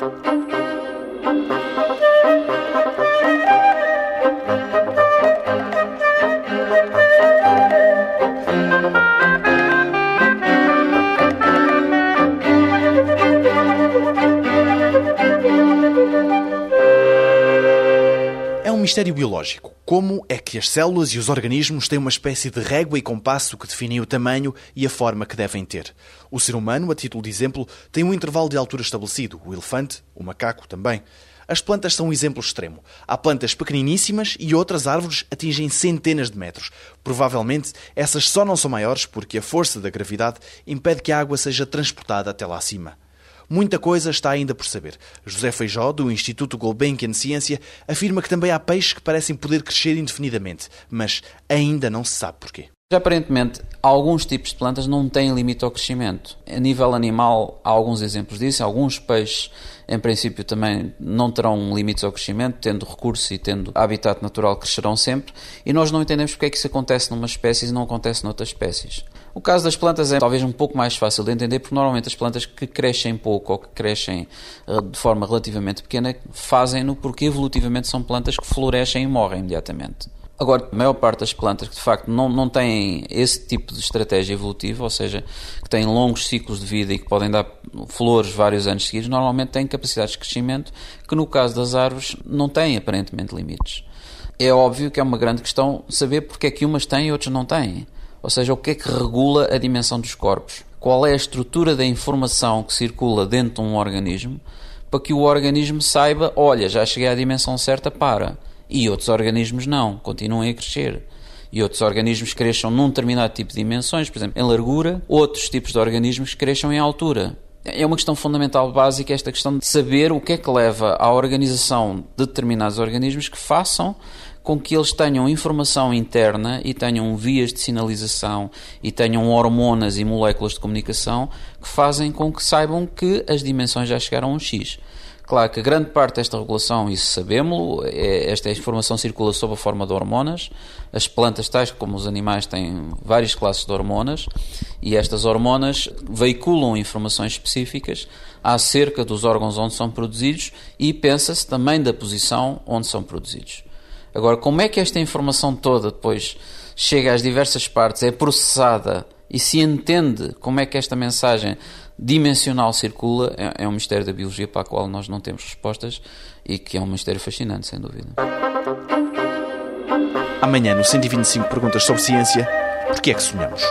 thank you. Mistério biológico. Como é que as células e os organismos têm uma espécie de régua e compasso que definem o tamanho e a forma que devem ter? O ser humano, a título de exemplo, tem um intervalo de altura estabelecido. O elefante, o macaco também. As plantas são um exemplo extremo. Há plantas pequeniníssimas e outras árvores atingem centenas de metros. Provavelmente essas só não são maiores porque a força da gravidade impede que a água seja transportada até lá acima. Muita coisa está ainda por saber. José Feijó, do Instituto Gulbenkian Ciência, afirma que também há peixes que parecem poder crescer indefinidamente, mas ainda não se sabe porquê. Aparentemente, alguns tipos de plantas não têm limite ao crescimento. A nível animal, há alguns exemplos disso. Alguns peixes, em princípio, também não terão limites ao crescimento, tendo recurso e tendo habitat natural, crescerão sempre. E nós não entendemos porque é que isso acontece numa espécie e não acontece noutras espécies. O caso das plantas é talvez um pouco mais fácil de entender, porque normalmente as plantas que crescem pouco ou que crescem eh, de forma relativamente pequena fazem-no porque evolutivamente são plantas que florescem e morrem imediatamente. Agora, a maior parte das plantas que de facto não, não têm esse tipo de estratégia evolutiva, ou seja, que têm longos ciclos de vida e que podem dar flores vários anos seguidos, normalmente têm capacidades de crescimento que no caso das árvores não têm aparentemente limites. É óbvio que é uma grande questão saber porque é que umas têm e outras não têm. Ou seja, o que é que regula a dimensão dos corpos? Qual é a estrutura da informação que circula dentro de um organismo para que o organismo saiba, olha, já cheguei à dimensão certa, para. E outros organismos não, continuem a crescer. E outros organismos cresçam num determinado tipo de dimensões, por exemplo, em largura, outros tipos de organismos cresçam em altura. É uma questão fundamental básica esta questão de saber o que é que leva à organização de determinados organismos que façam com que eles tenham informação interna e tenham vias de sinalização e tenham hormonas e moléculas de comunicação que fazem com que saibam que as dimensões já chegaram a um X. Claro que grande parte desta regulação, isso sabemos, é, esta informação circula sob a forma de hormonas. As plantas, tais como os animais, têm várias classes de hormonas e estas hormonas veiculam informações específicas acerca dos órgãos onde são produzidos e pensa-se também da posição onde são produzidos. Agora, como é que esta informação toda depois chega às diversas partes, é processada e se entende como é que esta mensagem dimensional circula, é, é um mistério da biologia para o qual nós não temos respostas e que é um mistério fascinante, sem dúvida. Amanhã, no 125 Perguntas sobre Ciência, porquê é que sonhamos?